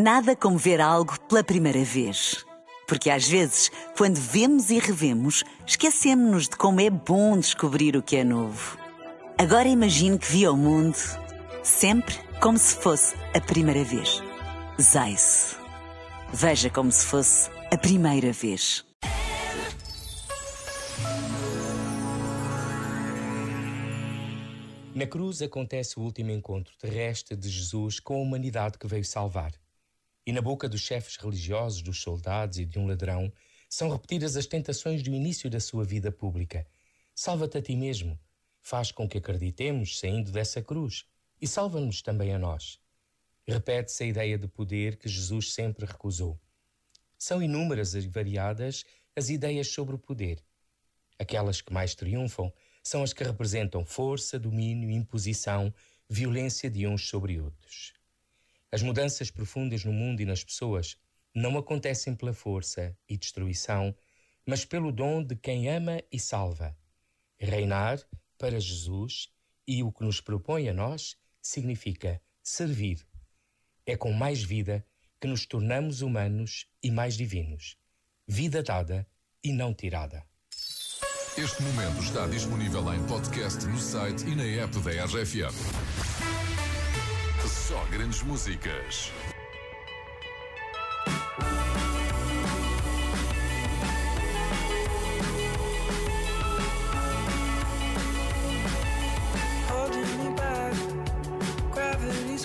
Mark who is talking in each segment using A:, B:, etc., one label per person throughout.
A: Nada como ver algo pela primeira vez. Porque às vezes, quando vemos e revemos, esquecemos-nos de como é bom descobrir o que é novo. Agora imagine que viu o mundo sempre como se fosse a primeira vez. Zais. Veja como se fosse a primeira vez.
B: Na cruz acontece o último encontro terrestre de Jesus com a humanidade que veio salvar. E na boca dos chefes religiosos, dos soldados e de um ladrão, são repetidas as tentações do início da sua vida pública. Salva-te a ti mesmo. Faz com que acreditemos saindo dessa cruz e salva-nos também a nós. Repete-se a ideia de poder que Jesus sempre recusou. São inúmeras e variadas as ideias sobre o poder. Aquelas que mais triunfam são as que representam força, domínio, imposição, violência de uns sobre outros. As mudanças profundas no mundo e nas pessoas não acontecem pela força e destruição, mas pelo dom de quem ama e salva. Reinar para Jesus e o que nos propõe a nós significa servir. É com mais vida que nos tornamos humanos e mais divinos. Vida dada e não tirada.
C: Este momento está disponível em podcast no site e na app da RFM. Só grandes músicas.
D: holding me back. Gravity's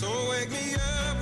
E: So wake me up.